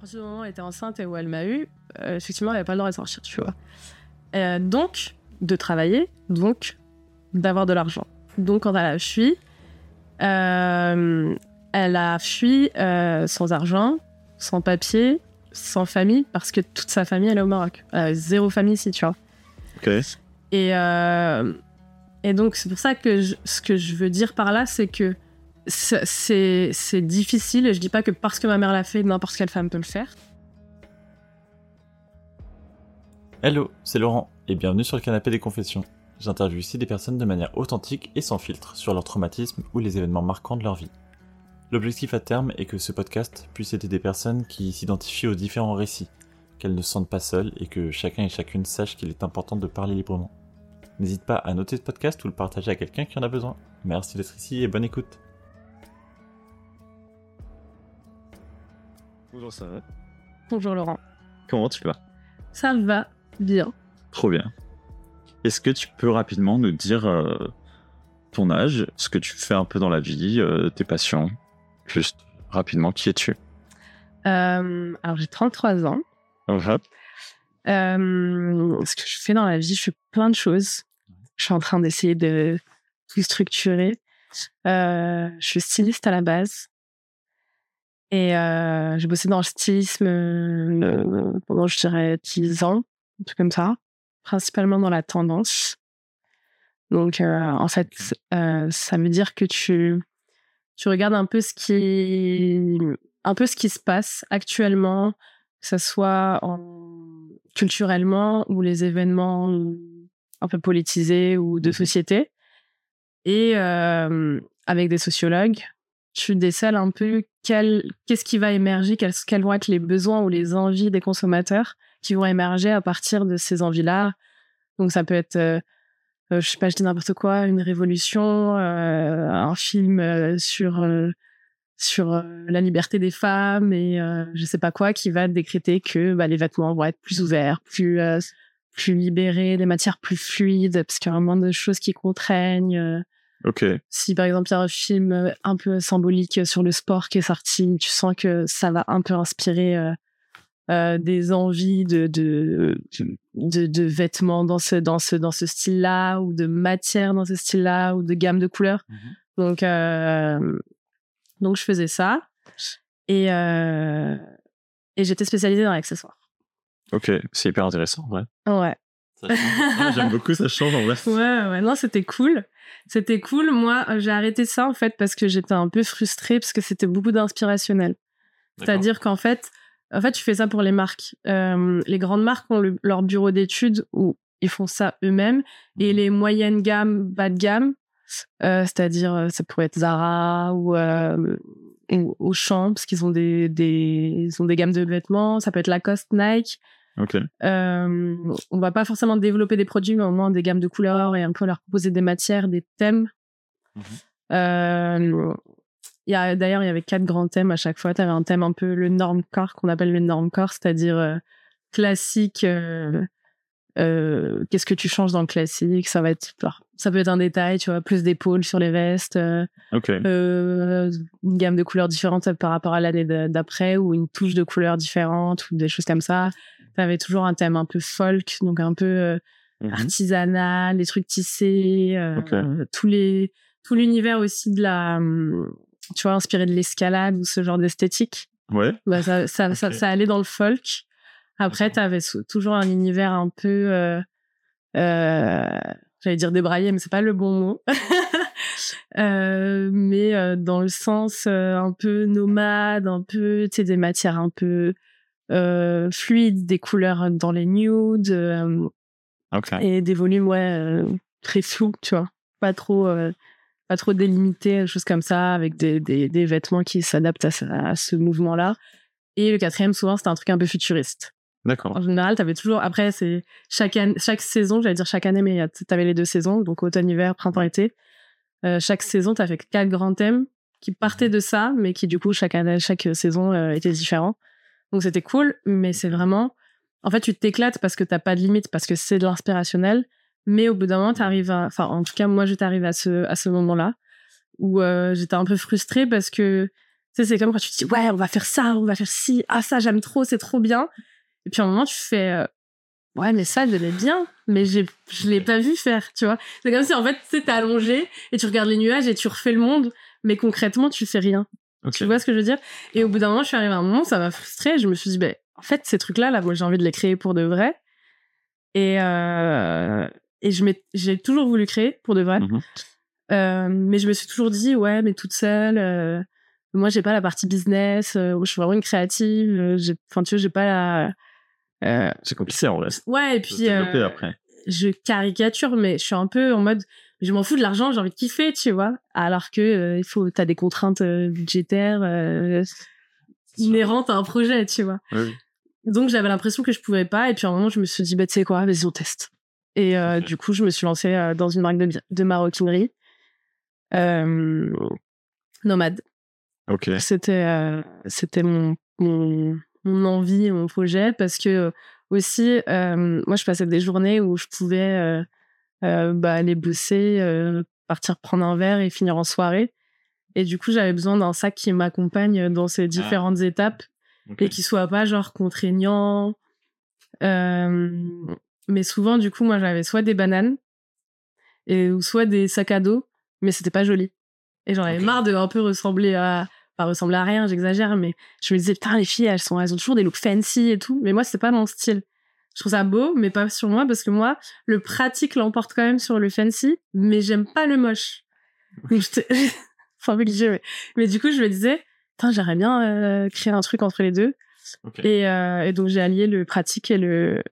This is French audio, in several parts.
partir du moment où elle était enceinte et où elle m'a eu, euh, effectivement, elle n'avait pas le droit de sortir, tu vois. Euh, donc, de travailler, donc, d'avoir de l'argent. Donc, quand elle a fui, euh, elle a fui sans argent, sans papier, sans famille, parce que toute sa famille, elle est au Maroc. Elle avait zéro famille ici, tu vois. Ok. Et, et donc, c'est pour ça que je- ce que je veux dire par là, c'est que c'est- difficile. Et je dis pas que parce que ma mère l'a fait, n'importe quelle femme peut le faire. Hello, c'est Laurent et bienvenue sur le canapé des confessions. J'interviewe ici des personnes de manière authentique et sans filtre sur leur traumatisme ou les événements marquants de leur vie. L'objectif à terme est que ce podcast puisse aider des personnes qui s'identifient aux différents récits, qu'elles ne se sentent pas seules et que chacun et chacune sache qu'il est important de parler librement. N'hésite pas à noter ce podcast ou le partager à quelqu'un qui en a besoin. Merci d'être ici et bonne écoute. Bonjour, ça va Bonjour Laurent. Comment tu vas? Ça va bien. Trop bien. Est-ce que tu peux rapidement nous dire euh, ton âge, ce que tu fais un peu dans la vie, euh, tes passions? Juste rapidement, qui es-tu? Euh, alors, j'ai 33 ans. Hop. Euh, ce que je fais dans la vie, je fais plein de choses. Je suis en train d'essayer de tout structurer. Je suis styliste à la base. Et euh, j'ai bossé dans le stylisme euh, pendant, je dirais, 10 ans, un truc comme ça. Principalement dans la tendance. Donc, euh, en fait, euh, ça veut dire que tu, tu regardes un peu ce qui, un peu ce qui se passe actuellement, que ce soit en, culturellement ou les événements un peu politisés ou de société. Et euh, avec des sociologues, tu décèles un peu qu'est-ce qui va émerger, quels, vont être les besoins ou les envies des consommateurs qui vont émerger à partir de ces envies-là. Donc ça peut être, euh, euh, je sais pas, je dis n'importe quoi, une révolution, euh, un film sur sur la liberté des femmes et je sais pas quoi qui va décréter que bah, les vêtements vont être plus ouverts, plus plus libérés, des matières plus fluides parce qu'il y a moins de choses qui contraignent. Euh. Ok. si par exemple il y a un film euh, un peu symbolique sur le sport qui est sorti, tu sens que ça va un peu inspirer euh, euh, des envies de de, de de vêtements dans ce dans ce dans ce style-là ou de matières dans ce style-là ou de gamme de couleurs. Donc euh, donc je faisais ça et euh, et j'étais spécialisée dans l'accessoire. Ok, c'est hyper intéressant, ouais. Ouais. Ah, J'aime beaucoup, ça change en vrai. Ouais, ouais, non, c'était cool. C'était cool. Moi, euh, j'ai arrêté ça en fait parce que j'étais un peu frustrée parce que c'était beaucoup d'inspirationnel. C'est-à-dire qu'en fait, en fait, tu fais ça pour les marques. Euh, les grandes marques ont le- leur bureau d'études où ils font ça eux-mêmes et les moyennes gammes, bas de gamme, euh, c'est-à-dire ça pourrait être Zara ou euh, ou Auchan parce qu'ils ont des, des ils ont des gammes de vêtements. Ça peut être Lacoste, Nike. Ok. Euh, on va pas forcément développer des produits, mais au moins des gammes de couleurs et un peu leur proposer des matières, des thèmes. Mhm. Euh, il y a, d'ailleurs, il y avait quatre grands thèmes à chaque fois. Tu avais un thème un peu le normcore, qu'on appelle le normcore, c'est-à-dire euh, classique. euh, euh, Qu'est-ce que tu changes dans le classique? Ça va être, ça peut être un détail, tu vois, plus d'épaules sur les vestes, euh, Ok. euh, une gamme de couleurs différentes par rapport à l'année de- d'après ou une touche de couleurs différente ou des choses comme ça. Tu avais toujours un thème un peu folk, donc un peu euh, Mhm. artisanal, les trucs tissés, euh, tous les tout l'univers aussi de la hum, tu vois inspiré de l'escalade ou ce genre d'esthétique. Ouais. Bah, ça, ça, ça, Ok. ça allait dans le folk. Après, D'accord. tu avais toujours un univers un peu euh, j'allais dire débraillé, mais c'est pas le bon mot. Euh, mais euh, dans le sens euh, un peu nomade, un peu, tu sais, des matières un peu fluides, des couleurs dans les nudes euh, et des volumes, ouais, euh, très flous, tu vois. Pas trop, euh, pas trop délimités, des choses comme ça, avec des, des, des vêtements qui s'adaptent à, ce- mouvement-là. Et le quatrième, souvent, c'était un truc un peu futuriste. D'accord. En général, t'avais toujours. Après, c'est chaque chaque saison, j'allais dire chaque année, mais t'avais les deux saisons, donc automne, hiver, printemps, été. Euh, chaque saison, t'avais quatre grands thèmes qui partaient de ça, mais qui du coup chaque année, chaque saison euh, était différent. Donc c'était cool, mais c'est vraiment. En fait, tu t'éclates parce que t'as pas de limite, parce que c'est de l'inspirationnel. Mais au bout d'un moment, t'arrives à. Enfin, en tout cas, moi, je t'arrive à ce à ce moment-là où euh, j'étais un peu frustrée parce que sais, c'est comme quand tu te dis, ouais, on va faire ça, on va faire ci, ah, ça, j'aime trop, c'est trop bien. Et puis, à un moment, tu fais, euh, ouais, mais ça, j'aimais bien, mais j'ai, je l'ai pas vu faire, tu vois. C'est comme si, en fait, tu sais, t'es allongé et tu regardes les nuages et tu refais le monde, mais concrètement, tu fais rien. Tu vois ce que je veux dire? Et au bout d'un moment, je suis arrivée à un moment, ça m'a frustrée. Je me suis dit, ben, en fait, ces trucs-là, là, moi, j'ai envie de les créer pour de vrai. Et, euh, et j'ai toujours voulu créer pour de vrai. Mhm. Euh, mais je me suis toujours dit, ouais, mais toute seule. euh, moi, j'ai pas la partie business. euh, je suis vraiment une créative. euh, Enfin, tu vois, j'ai pas la. C'est compliqué en vrai. Ouais, et puis. après. je caricature, mais je suis un peu en mode, je m'en fous de l'argent, j'ai envie de kiffer, tu vois. Alors que euh, il faut, t'as des contraintes euh, budgétaires euh, inhérentes à un projet, tu vois. Oui. Donc j'avais l'impression que je pouvais pas, et puis à un moment je me suis dit, bah tu sais quoi, vas-y on teste. Et euh, du coup je me suis lancée dans une marque de, de maroquinerie, euh, nomade. Ok. C'était c'était mon, mon mon envie, mon projet parce que aussi moi je passais des journées où je pouvais bah, aller bosser, euh, partir prendre un verre et finir en soirée. Et du coup j'avais besoin d'un sac qui m'accompagne dans ces différentes étapes et qui soit pas genre contraignant. Euh, mais souvent du coup moi j'avais soit des bananes et ou soit des sacs à dos, mais c'était pas joli. Et j'en avais marre de un peu ressembler à pas ressembler à rien, j'exagère, mais je me disais putain les filles elles sont elles ont toujours des looks fancy et tout, mais moi c'est pas mon style. Je trouve ça beau, mais pas sur moi parce que moi le pratique l'emporte quand même sur le fancy, mais j'aime pas le moche. Donc enfin mais... du coup je me disais j'aimerais bien euh, créer un truc entre les deux. Et, euh, et donc j'ai allié le pratique et le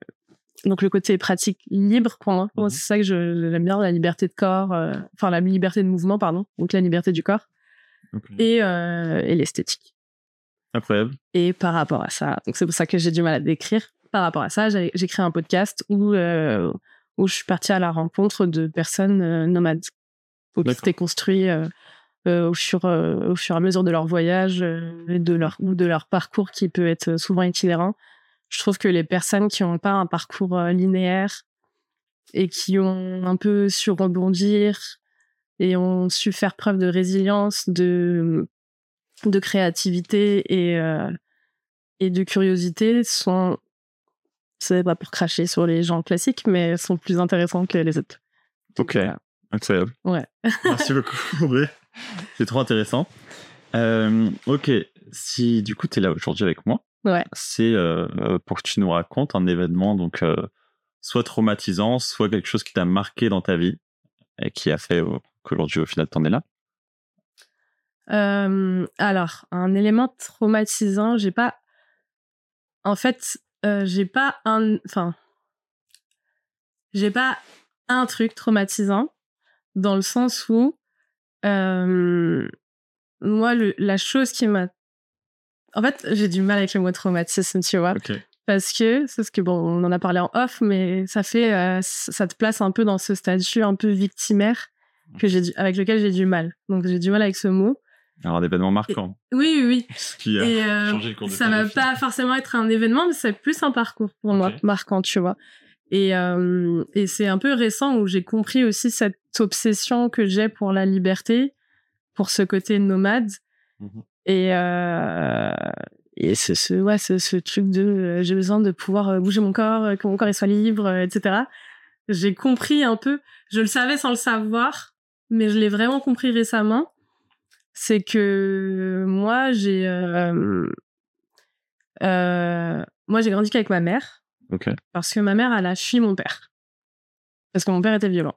donc le côté pratique libre pour moi. Moi, Mhm. c'est ça que j'aime bien la liberté de corps, euh, enfin la liberté de mouvement pardon, donc la liberté du corps et l'esthétique. Incroyable. Et par rapport à ça, donc c'est pour ça que j'ai du mal à décrire. Par rapport à ça, j'ai créé un podcast où euh, où je suis partie à la rencontre de personnes euh, nomades. Qui s'étaient construits euh, au fur au fur et à mesure de leur voyage et de leur ou de leur parcours qui peut être souvent itinérant. Je trouve que les personnes qui n'ont pas un parcours linéaire et qui ont un peu su rebondir et ont su faire preuve de résilience, de de créativité et euh, et de curiosité sont c'est pas pour cracher sur les gens classiques mais sont plus intéressants que les autres. Ok. voilà. Incroyable. Ouais. Merci beaucoup. C'est trop intéressant. Euh, ok. Si du coup tu es là aujourd'hui avec moi, Ouais. c'est euh, pour que tu nous racontes un événement donc euh, soit traumatisant, soit quelque chose qui t'a marqué dans ta vie et qui a fait qu'aujourd'hui au final t'en es là. Alors, un élément traumatisant, j'ai pas. En fait, euh, j'ai pas un. Enfin. J'ai pas un truc traumatisant, dans le sens où. euh, moi, le, la chose qui m'a. En fait, j'ai du mal avec le mot traumatisme, tu vois. Parce que, c'est ce que, bon, on en a parlé en off, mais ça fait. euh, ça te place un peu dans ce statut un peu victimaire que j'ai avec lequel j'ai du mal. Donc, j'ai du mal avec ce mot. Alors un événement marquant Oui, oui, oui. qui a Et euh, changé le cours de ça va pas forcément être un événement, mais c'est plus un parcours pour moi, marquant, tu vois. Et, euh, et c'est un peu récent où j'ai compris aussi cette obsession que j'ai pour la liberté, pour ce côté nomade. Mhm. Et, euh, et c'est ce, ouais, ce, ce truc de j'ai besoin de pouvoir bouger mon corps, que mon corps il soit libre, etc. J'ai compris un peu, je le savais sans le savoir, mais je l'ai vraiment compris récemment. C'est que moi, j'ai. euh, euh, moi, j'ai grandi qu'avec ma mère, parce que ma mère, elle a fui mon père. Parce que mon père était violent.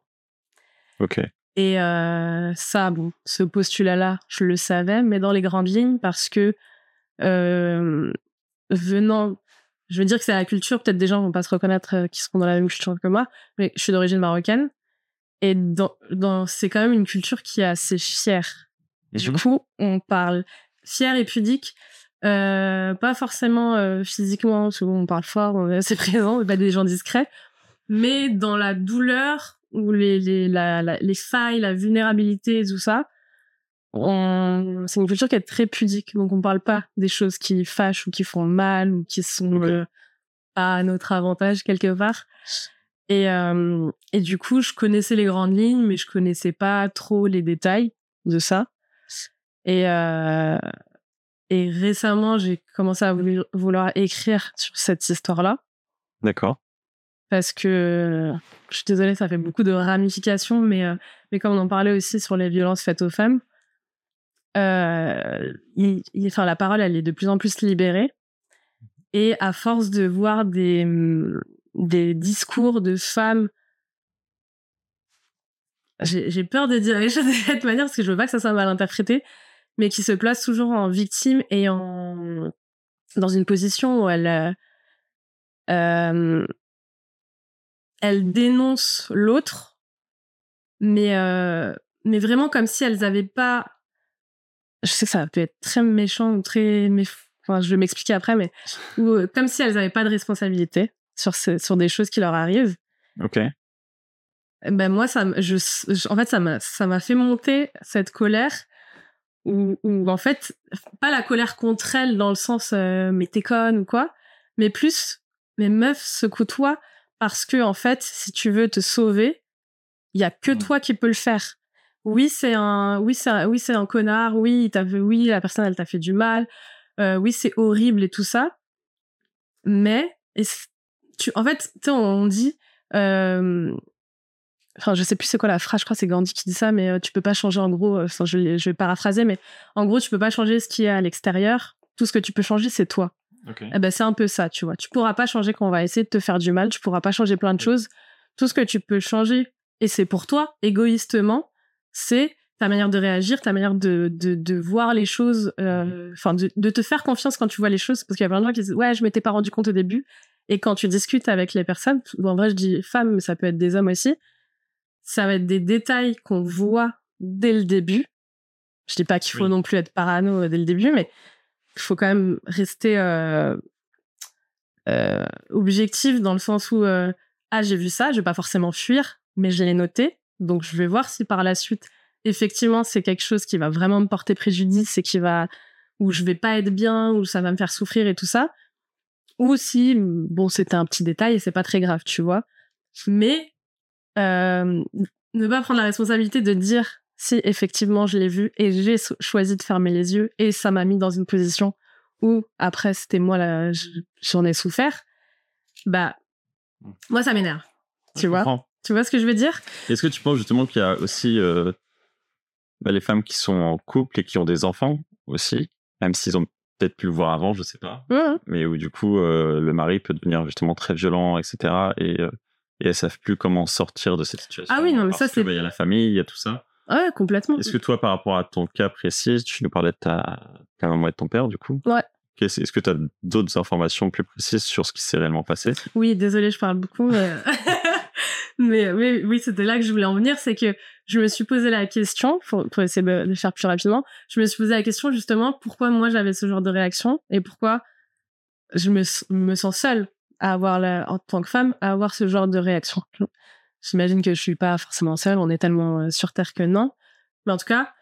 Ok. Et euh, ça, bon, ce postulat-là, je le savais, mais dans les grandes lignes, parce que euh, venant, je veux dire que c'est la culture, peut-être des gens vont pas se reconnaître euh, qui seront dans la même culture que moi, mais je suis d'origine marocaine, et dans, dans, c'est quand même une culture qui est assez fière. Et du coup, on parle fier et pudique, euh, pas forcément euh, physiquement, souvent on parle fort, on est assez présent, on est pas des gens discrets, mais dans la douleur ou les, les, la, la- les failles, la vulnérabilité et tout ça, on... c'est une culture qui est très pudique. Donc, on parle pas des choses qui fâchent ou qui font mal ou qui sont euh, pas à notre avantage quelque part. Et, euh, et du coup, je connaissais les grandes lignes, mais je connaissais pas trop les détails de ça. Et, euh, Et récemment, j'ai commencé à vouloir écrire sur cette histoire-là. D'accord. Parce que, je suis désolée, ça fait beaucoup de ramifications, mais, euh, mais comme on en parlait aussi sur les violences faites aux femmes, euh, il, enfin, la parole, elle est de plus en plus libérée. Et à force de voir des, des discours de femmes j'ai peur de dire les choses de cette manière parce que je veux pas que ça soit mal interprété, mais qui se place toujours en victime et en dans une position où elle euh, euh elle dénonce l'autre, mais euh, mais vraiment comme si elles avaient pas. Je sais que ça peut être très méchant ou très enfin je vais m'expliquer après, mais ou, euh, comme si elles avaient pas de responsabilité sur sur des choses qui leur arrivent. Ok. Ben moi ça je, en fait ça m'a ça m'a fait monter cette colère ou, en fait, pas la colère contre elle dans le sens euh, mais t'es conne ou quoi, mais plus mes meufs se côtoient parce que en fait, si tu veux te sauver, il y a que toi qui peux le faire. Oui, c'est un, oui, c'est oui, c'est un connard. Oui, t'a oui, la personne elle t'a fait du mal. Euh, oui, c'est horrible et tout ça. Mais tu, en fait, on dit, euh, enfin je sais plus c'est quoi la phrase je crois c'est Gandhi qui dit ça mais euh, tu peux pas changer en gros euh, enfin, je, je, vais paraphraser mais en gros tu peux pas changer ce qui est à l'extérieur tout ce que tu peux changer c'est toi. Okay. eh ben c'est un peu ça tu vois. Tu pourras pas changer quand on va essayer de te faire du mal tu pourras pas changer plein de choses. Tout ce que tu peux changer et c'est pour toi égoïstement c'est ta manière de réagir ta manière de, de, de voir les choses euh, enfin de, de, te faire confiance quand tu vois les choses parce qu'il y a plein de gens qui disent ouais je m'étais pas rendu compte au début et quand tu discutes avec les personnes en vrai je dis femmes mais ça peut être des hommes aussi ça va être des détails qu'on voit dès le début. Je dis pas qu'il faut non plus être parano euh, dès le début, mais il faut quand même rester euh, euh, objectif dans le sens où ah j'ai vu ça, je vais pas forcément fuir, mais je l'ai noté, donc je vais voir si par la suite effectivement c'est quelque chose qui va vraiment me porter préjudice et qui va où je vais pas être bien, où ça va me faire souffrir et tout ça, ou si bon c'était un petit détail et c'est pas très grave, tu vois. Mais euh, ne pas prendre la responsabilité de dire si effectivement je l'ai vu et j'ai choisi de fermer les yeux et ça m'a mis dans une position où après c'était moi là j'en ai souffert bah mmh. moi ça m'énerve. Tu vois? tu vois ce que je veux dire? Est-ce que tu penses justement qu'il y a aussi euh, bah, les femmes qui sont en couple et qui ont des enfants aussi même s'ils ont peut-être pu le voir avant je sais pas mais où du coup euh, le mari peut devenir justement très violent etc et et elles savent plus comment sortir de cette situation. Ah oui, non, mais ça c'est. Bah, il y a la famille, il y a tout ça. Ouais, complètement. Est-ce que toi, par rapport à ton cas précis, tu nous parlais de ta, ta maman et de ton père, du coup? Ouais. Est-ce que tu as d'autres informations plus précises sur ce qui s'est réellement passé? Oui, désolé, je parle beaucoup, mais, mais, oui, c'était là que je voulais en venir, c'est que je me suis posé la question, pour, pour essayer de le faire plus rapidement, je me suis posé la question justement pourquoi moi j'avais ce genre de réaction et pourquoi je me, me sens seule? À avoir la, en tant que femme à avoir ce genre de réaction. J'imagine que je suis pas forcément seule, on est tellement euh, sur terre que non. Mais en tout cas,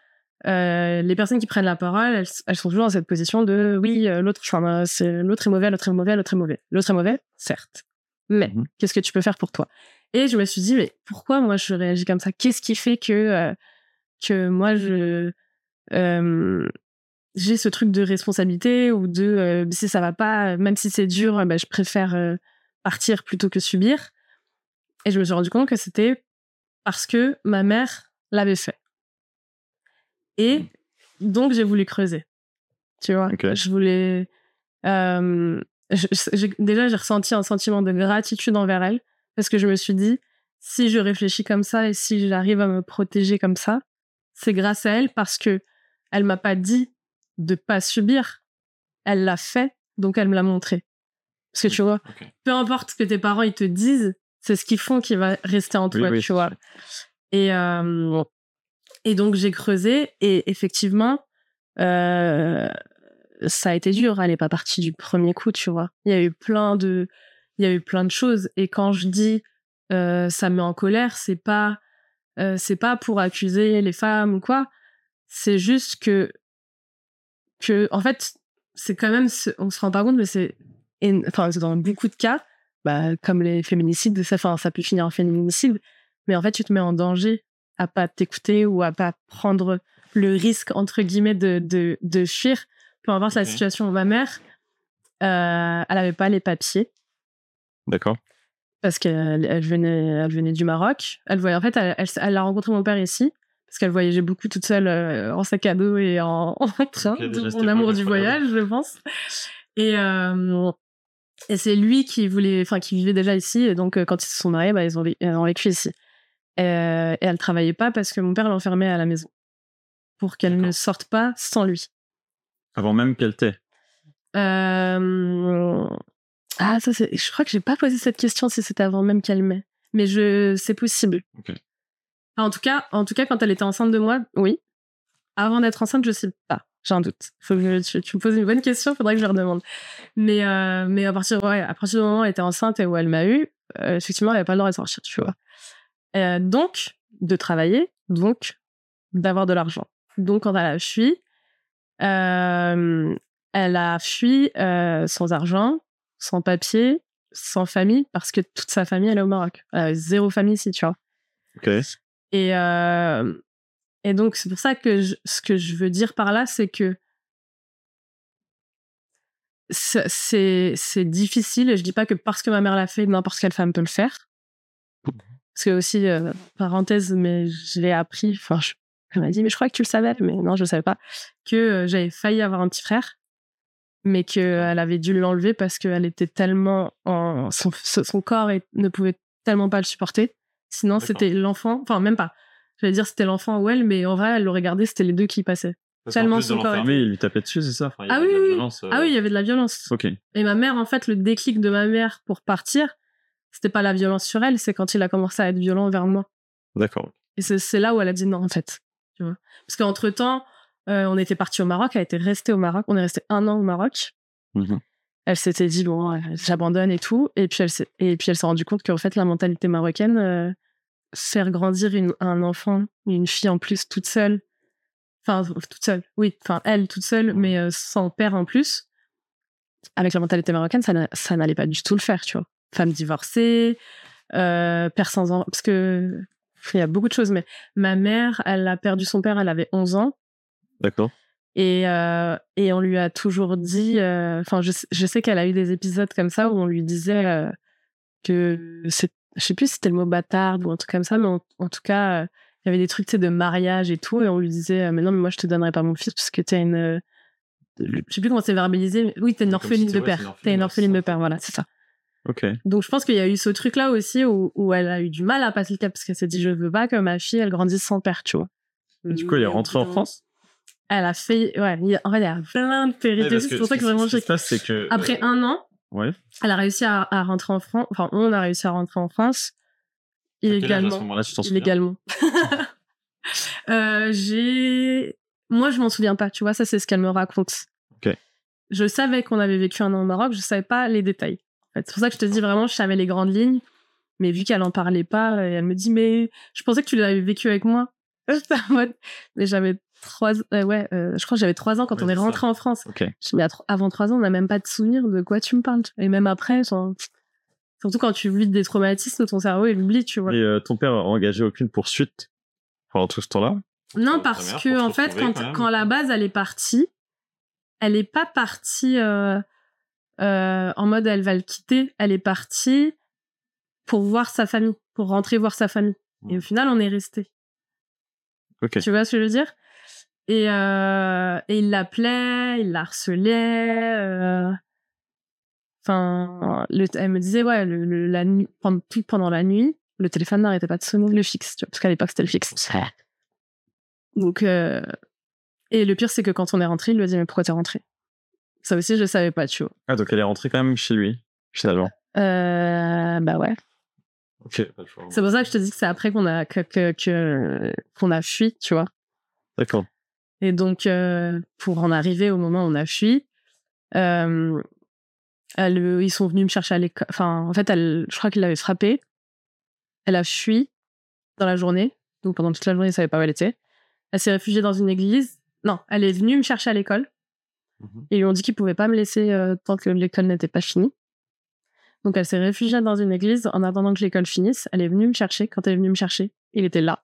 euh, les personnes qui prennent la parole, elles, elles, sont toujours dans cette position de oui, euh, l'autre, c'est l'autre est mauvais, l'autre est mauvais, l'autre est mauvais. L'autre est mauvais, certes. Mais mhm. qu'est-ce que tu peux faire pour toi? Et je me suis dit mais pourquoi moi je réagis comme ça? Qu'est-ce qui fait que euh, que moi je j'ai ce truc de responsabilité ou de euh, si ça va pas, même si c'est dur, bah, je préfère euh, partir plutôt que subir. Et je me suis rendu compte que c'était parce que ma mère l'avait fait. Et mmh. donc j'ai voulu creuser. Tu vois, je voulais. Euh, déjà, j'ai ressenti un sentiment de gratitude envers elle parce que je me suis dit, si je réfléchis comme ça et si j'arrive à me protéger comme ça, c'est grâce à elle parce que elle m'a pas dit de pas subir. Elle l'a fait, donc elle me l'a montré. Parce que tu vois, peu importe ce que tes parents ils te disent, c'est ce qu'ils font qui va rester en toi, tu vois. Et, euh, et donc j'ai creusé et effectivement, euh, ça a été dur. Elle n'est pas partie du premier coup, tu vois. Il y a eu plein de, il y a eu plein de choses. Et quand je dis euh, ça me met en colère, c'est pas, c'est pas pour accuser les femmes ou quoi. C'est juste que que en fait c'est quand même on se rend pas compte mais c'est enfin dans beaucoup de cas bah, comme les féminicides ça enfin ça peut finir en féminicide mais en fait tu te mets en danger à pas t'écouter ou à pas prendre le risque entre guillemets de de, de fuir peu importe la situation. Ma mère, euh, elle avait pas les papiers. D'accord. Parce qu'elle elle venait, elle venait du Maroc. Elle voyait, en fait, elle, elle, a rencontré mon père ici parce qu'elle voyageait beaucoup toute seule euh, en sac à dos et en, en train. Mon amour du voyage, je pense. Et, euh, et c'est lui qui voulait, enfin, qui vivait déjà ici. Et donc, euh, quand ils se sont mariés, bah, ils, ont, ils ont vécu ici. Et, et elle travaillait pas parce que mon père l'enfermait à la maison pour qu'elle ne sorte pas sans lui. Avant même qu'elle t'ait. Euh... Ah, ça, c'est... je crois que j'ai pas posé cette question si c'était avant même qu'elle m'ait. Mais je... c'est possible. En, tout cas, en tout cas, quand elle était enceinte de moi, oui. Avant d'être enceinte, je sais pas. J'ai un doute. Faut que tu, me poses une bonne question, faudrait que je leur demande. Mais, euh, mais à, partir, du moment où elle était enceinte et où elle m'a eu, euh, effectivement, elle n'avait pas le droit de sortir, tu vois. Euh, donc, de travailler, donc, d'avoir de l'argent. Donc, quand elle a fui, elle a fui sans argent, sans papier, sans famille, parce que toute sa famille, elle est au Maroc. zéro famille ici, tu vois. Ok. Et, euh, et donc, c'est pour ça que ce que je veux dire par là, c'est que c'est difficile. Et je dis pas que parce que ma mère l'a fait, n'importe quelle femme peut le faire. Parce que aussi, parenthèse, mais je l'ai appris, enfin, je, elle m'a dit, mais je crois que tu le savais, mais non, je ne savais pas, que euh, j'avais failli avoir un petit frère, mais qu'elle avait dû l'enlever parce qu'elle était tellement en. Son, son corps ne pouvait tellement pas le supporter. Sinon, c'était l'enfant, enfin, même pas. J'allais dire c'était l'enfant ou elle, mais en vrai, elle l'aurait gardé, c'était les deux qui passaient. tellement son corps. il lui tapait dessus, c'est ça? Ah oui, euh. ah oui, il y avait de la violence. Ok. Et ma mère, en fait, le déclic de ma mère pour partir, c'était pas la violence sur elle, c'est quand il a commencé à être violent vers moi. D'accord. Et c'est là où elle a dit non, en fait. Parce qu'entre-temps, euh, on était parti au Maroc, elle était restée au Maroc, on est resté un an au Maroc. Mmh elle s'était dit, bon, euh, j'abandonne et tout. Et puis, elle s'est, et puis elle s'est rendue compte qu'en fait, la mentalité marocaine, euh, faire grandir un enfant, une fille en plus toute seule, enfin, toute seule, oui, enfin, elle toute seule, mais sans père en plus, avec la mentalité marocaine, ça, ça n'allait pas du tout le faire, tu vois. Femme divorcée, père sans enfant, parce que il y a beaucoup de choses, mais ma mère, elle a perdu son père, elle avait 11 ans. D'accord. Et, euh, et on lui a toujours dit, euh, enfin, je, je, sais qu'elle a eu des épisodes comme ça où on lui disait euh, que c'est, je sais plus si c'était le mot bâtard ou un truc comme ça, mais en, tout cas, il y avait des trucs de mariage et tout, et on lui disait, mais non, mais moi je te donnerai pas mon fils parce que t'es une, je sais plus comment c'est verbalisé, mais oui, t'es une orpheline de père, t'es une orpheline de père, voilà, c'est ça. Donc je pense qu'il y a eu ce truc-là aussi où, où, elle a eu du mal à passer le cap parce qu'elle s'est dit je veux pas que ma fille elle grandisse sans père, tu vois. du coup, elle est rentrée en France? Elle a fait, ouais, en fait, il y a plein de péripéties. c'est pour ça que vraiment Ce passe, c'est que. Après un an, ouais. elle a réussi à, à, rentrer en France. Enfin, on a réussi à rentrer en France. Illégalement. Illégalement. euh, j'ai. Moi, je m'en souviens pas, tu vois, ça, c'est ce qu'elle me raconte. Ok. Je savais qu'on avait vécu un an au Maroc, je savais pas les détails. C'est pour ça que je te dis vraiment, je savais les grandes lignes. Mais vu qu'elle en parlait pas, euh, elle me dit, mais je pensais que tu l'avais vécu avec moi. mais j'avais trois, euh, ouais, euh, je crois que j'avais trois ans quand on est rentré en France. mais avant trois ans, on n'a même pas de souvenir de quoi tu me parles. Et même après, surtout quand tu vis des traumatismes, ton cerveau, il oublie, tu vois. Et ton père a engagé aucune poursuite pendant tout ce temps-là? Non, parce que, en fait, quand, quand la base, elle est partie, elle est pas partie, euh, en mode elle va le quitter, elle est partie pour voir sa famille, pour rentrer voir sa famille. Et au final, on est resté. Tu vois ce que je veux dire? Et, euh, et il l'appelait, il la harcelait. Euh... Enfin, elle me disait, ouais, le, la nuit, pendant, pendant la nuit, le téléphone n'arrêtait pas de sonner, le fixe, tu vois, parce qu'à l'époque, c'était le fixe. Donc, euh... et le pire, c'est que quand on est rentré, il lui a dit, mais pourquoi t'es rentré? Ça aussi, je savais pas, tu vois. Ah, donc elle est rentrée quand même chez lui, finalement. Euh, bah ouais. Ok, C'est pour ça que je te dis que c'est après qu'on a, que, qu'on a fui, tu vois. D'accord. Et donc, euh, pour en arriver au moment où on a fui, euh, elle, ils sont venus me chercher à l'école. Enfin, en fait, elle, je crois qu'il l'avait frappée. Elle a fui dans la journée. Donc, pendant toute la journée, elle savait pas où elle était. Elle s'est réfugiée dans une église. Non, elle est venue me chercher à l'école. Mhm. Ils lui ont dit qu'ils pouvaient pas me laisser euh, tant que l'école n'était pas finie. Donc elle s'est réfugiée dans une église en attendant que l'école finisse. Elle est venue me chercher. Quand elle est venue me chercher, il était là.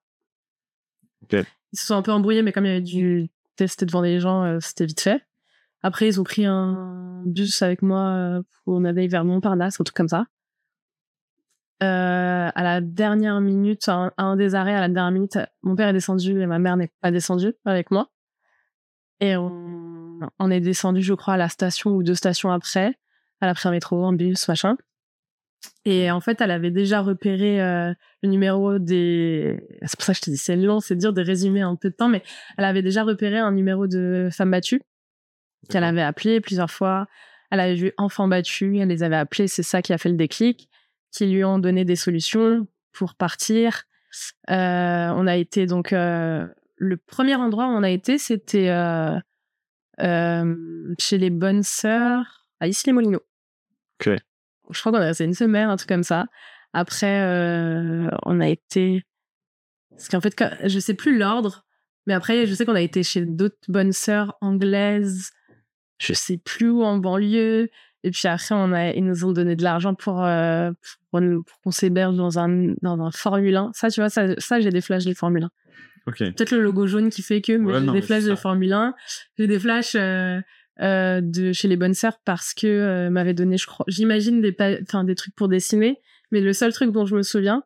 Ils se sont un peu embrouillés, mais comme il y avait du tester devant des gens, euh, c'était vite fait. Après, ils ont pris un bus avec moi pour on allait vers Montparnasse, un truc comme ça. à la dernière minute, à un, des arrêts, à la dernière minute, mon père est descendu et ma mère n'est pas descendue avec moi. Et on, on est descendu, je crois, à la station ou deux stations après. Elle a pris un métro, un bus, machin. Et en fait, elle avait déjà repéré euh, le numéro des. C'est pour ça que je te dis, c'est long, c'est dur de résumer un peu de temps, mais elle avait déjà repéré un numéro de femme battue qu'elle avait appelé plusieurs fois. Elle avait vu enfants battus, elle les avait appelés, c'est ça qui a fait le déclic, qui lui ont donné des solutions pour partir. Euh, on a été donc. Euh, le premier endroit où on a été, c'était chez les bonnes sœurs à Issy-les-Moulineaux. Ok je crois qu'on a resté une semaine, un truc comme ça. Après, euh, on a été. Parce qu'en fait, je sais plus l'ordre, mais après, je sais qu'on a été chez d'autres bonnes sœurs anglaises, je sais plus où en banlieue. Et puis après, on a, ils nous ont donné de l'argent pour, euh, pour, qu'on s'héberge dans un, dans un Formule 1. Ça, tu vois, ça, ça j'ai des flashs de Formule 1. Peut-être le logo jaune qui fait que, mais j'ai des flashs de Formule 1. J'ai des flashs euh, euh, de chez les bonnes sœurs parce que euh, m'avait donné, je crois, j'imagine des, enfin des trucs pour dessiner, mais le seul truc dont je me souviens,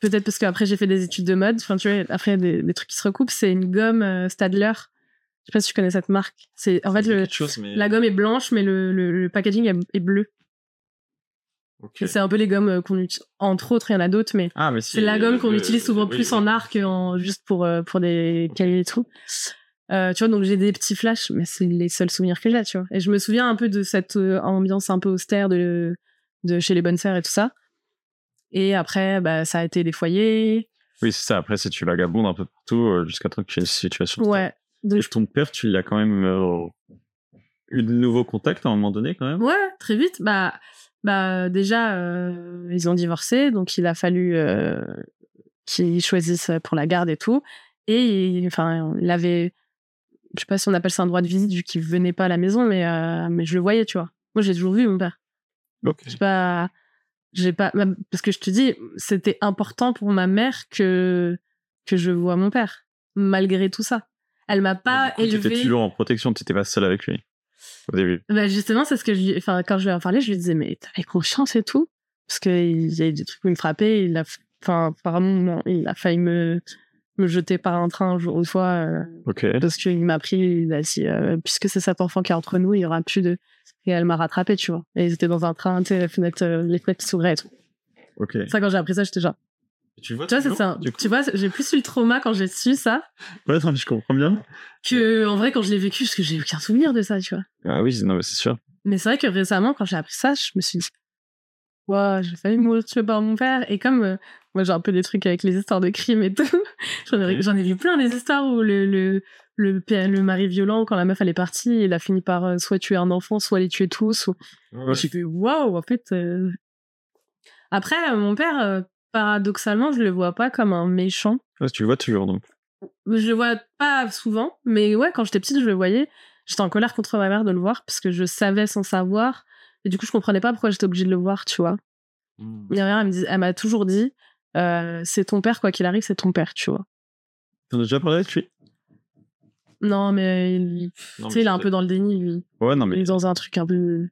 peut-être parce qu'après j'ai fait des études de mode, enfin tu vois, après des, des trucs qui se recoupent, c'est une gomme euh, Stadler. Je sais pas si tu connais cette marque. C'est en fait le, la gomme est blanche, mais le, le, packaging est, bleu. C'est un peu les gommes qu'on utilise. Entre autres, il y en a d'autres, mais, ah, mais c'est la gomme qu'on utilise souvent plus en art que en, juste pour, pour des cahiers et tout. Euh, tu vois, donc j'ai des petits flashs, mais c'est les seuls souvenirs que j'ai, tu vois. Et je me souviens un peu de cette euh, ambiance un peu austère de, de chez les bonnes sœurs et tout ça. Et après, bah, ça a été des foyers. Oui, c'est ça. Après, c'est tu vagabondes un peu partout euh, jusqu'à temps que tu aies une situation. Ouais. Et ton père, tu l'as quand même eu de nouveaux contacts à un moment donné, quand même? Ouais, très vite. Bah, bah déjà, ils ont divorcé, donc il a fallu qu'ils choisissent pour la garde et tout. Et enfin, il avait je sais pas si on appelle ça un droit de visite vu qu'il venait pas à la maison, mais, euh, mais je le voyais, tu vois. Moi, j'ai toujours vu mon père. Okay. Je sais pas, j'ai pas, parce que je te dis, c'était important pour ma mère que, que je vois mon père, malgré tout ça. Elle m'a pas élevé. Tu étais toujours en protection, tu étais pas seule avec lui au début. Bah justement, c'est ce que je enfin, quand je lui ai parlé, je lui disais, mais t'avais confiance et tout? Parce qu'il y avait des trucs où il me frappait, il a, enfin, apparemment, il a failli me, me jeter par un train un jour ou fois. Euh, parce qu'il m'a pris, il a dit, euh, puisque c'est cet enfant qui est entre nous, il y aura plus de. Et elle m'a rattrapé, tu vois. Et ils étaient dans un train, tu sais, les fenêtres, euh, les fenêtres s'ouvraient et tout. Ok. Ça, quand j'ai appris ça, j'étais genre. Tu vois, tu vois, c'est ça. Tu vois, j'ai plus eu le trauma quand j'ai su ça. Ouais, je comprends bien. Que, en vrai, quand je l'ai vécu, parce que j'ai aucun souvenir de ça, tu vois. Ah oui, non, c'est sûr. Mais c'est vrai que récemment, quand j'ai appris ça, je me suis dit, ouais, j'ai failli mourir tué par mon père. Et comme moi, j'ai un peu des trucs avec les histoires de crimes et tout. J'en ai, vu plein des histoires où le, le, le, le, mari violent, quand la meuf elle est partie, il a fini par euh, soit tuer un enfant, soit les tuer tous. Ou... Ouais. J'ai fait waouh, en fait. Euh. Après, euh, mon père, paradoxalement, je le vois pas comme un méchant. tu le vois toujours donc. Je le vois pas souvent, mais ouais, quand j'étais petite, je le voyais. J'étais en colère contre ma mère de le voir parce que je savais sans savoir. Et du coup, je comprenais pas pourquoi j'étais obligée de le voir, tu vois. Mmh. Ma mère, elle m'a toujours dit euh, c'est ton père, quoi qu'il arrive, c'est ton père, tu vois. T'en as déjà parlé avec lui Non, mais il, tu sais, il est un peu dans le déni, lui. Ouais, non, mais. Il est dans un truc un peu.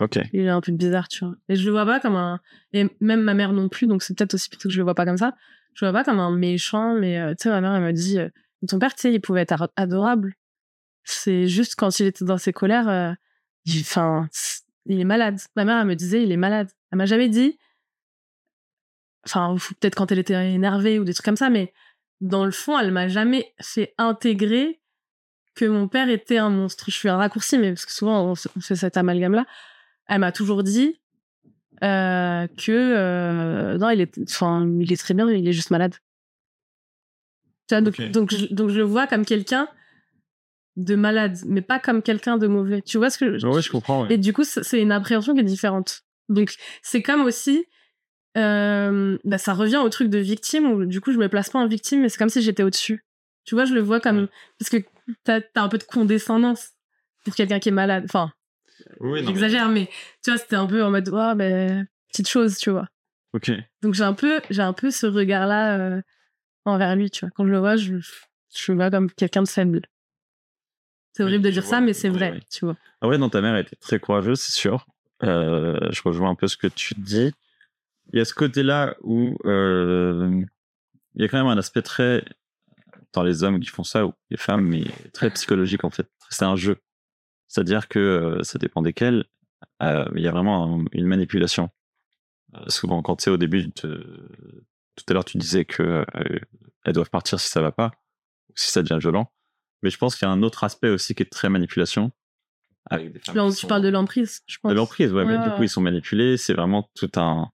Ok. Il est un peu bizarre, tu vois. Et je le vois pas comme un. Et même ma mère non plus, donc c'est peut-être aussi plutôt que je le vois pas comme ça. Je le vois pas comme un méchant, mais euh, tu sais, ma mère, elle me dit euh, ton père, tu sais, il pouvait être adorable. C'est juste quand il était dans ses colères, enfin, il est malade. Ma mère, elle me disait, il est malade. Elle m'a jamais dit, enfin peut-être quand elle était énervée ou des trucs comme ça mais dans le fond elle m'a jamais fait intégrer que mon père était un monstre je suis un raccourci mais parce que souvent on fait cet amalgame là elle m'a toujours dit euh, que euh, non il est enfin il est très bien il est juste malade donc, donc, je, donc je le vois comme quelqu'un de malade mais pas comme quelqu'un de mauvais tu vois ce que je, ouais, je comprends et du coup c'est une appréhension qui est différente donc c'est comme aussi euh, bah, ça revient au truc de victime où du coup je me place pas en victime mais c'est comme si j'étais au-dessus. Tu vois, je le vois comme parce que t'as as un peu de condescendance pour quelqu'un qui est malade. Enfin, oui, j'exagère, mais... tu vois, c'était un peu en mode oh, ben petite chose, tu vois. Ok. Donc j'ai un peu j'ai un peu ce regard-là euh, envers lui, tu vois. Quand je le vois, je, je le vois comme quelqu'un de faible. C'est horrible de dire ça, mais c'est vrai, tu vois. Ah ouais, non, ta mère était très courageuse, c'est sûr. Euh, je rejoins un peu ce que tu dis. Il y a ce côté-là où euh, il y a quand même un aspect très dans les hommes qui font ça ou les femmes, mais très psychologique en fait. C'est un jeu. C'est-à-dire que euh, ça dépend desquels. il y a vraiment une manipulation. souvent, quand tu sais au début, tout à l'heure, tu disais que elles doivent partir si ça va pas, ou si ça devient violent. Mais je pense qu'il y a un autre aspect aussi qui est très manipulation. Avec des femmes tu parles de l'emprise, je pense. De l'emprise, ouais, mais du coup, ils sont manipulés. C'est vraiment tout un.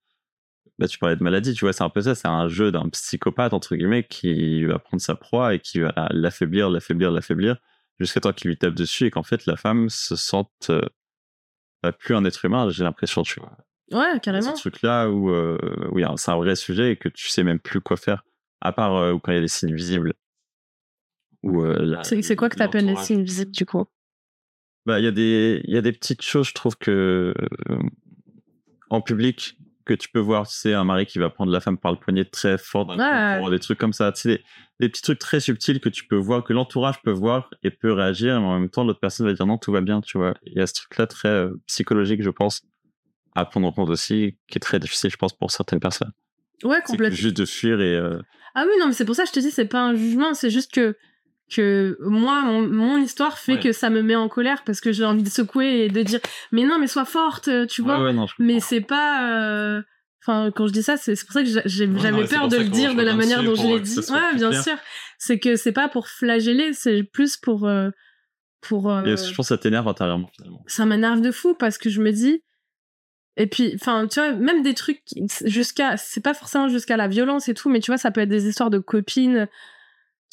Bah, tu parlais de maladie, tu vois, c'est un peu ça. C'est un jeu d'un psychopathe, entre guillemets, qui va prendre sa proie et qui va l'affaiblir, l'affaiblir, l'affaiblir, jusqu'à temps qu'il lui tape dessus et qu'en fait, la femme se sente euh, bah, plus un être humain, j'ai l'impression, tu vois. Ouais, carrément. Ce truc-là où, euh, oui, c'est un vrai sujet et que tu sais même plus quoi faire, à part euh, quand il y a des signes visibles. Euh, c'est quoi que tu appelles les signes visibles du coup? Bah, il y, a des, y a des petites choses, je trouve que euh, en public, que tu peux voir, tu sais, un mari qui va prendre la femme par le poignet très fort, ouais. des trucs comme ça. Tu sais, des, des, petits trucs très subtils que tu peux voir, que l'entourage peut voir et peut réagir, mais en même temps, l'autre personne va dire non, tout va bien, tu vois. Il y a ce truc-là très euh, psychologique, je pense, à prendre en compte aussi, qui est très difficile, je pense, pour certaines personnes. Ouais, complètement. Juste de fuir et. Ah oui, non, mais c'est pour ça que je te dis, c'est pas un jugement, c'est juste que que moi, mon, histoire fait que ça me met en colère parce que j'ai envie de secouer et de dire mais non, mais sois forte, tu vois. mais c'est pas. Euh, enfin, quand je dis ça, c'est pour ça que j'avais peur de le dire de la manière dont je l'ai dit. Ouais, bien sûr. C'est que c'est pas pour flageller, c'est plus pour. Euh, pour je pense que ça t'énerve intérieurement finalement. Ça m'énerve de fou parce que je me dis. Et puis, enfin, tu vois, même des trucs jusqu'à, c'est pas forcément jusqu'à la violence et tout, mais tu vois, ça peut être des histoires de copines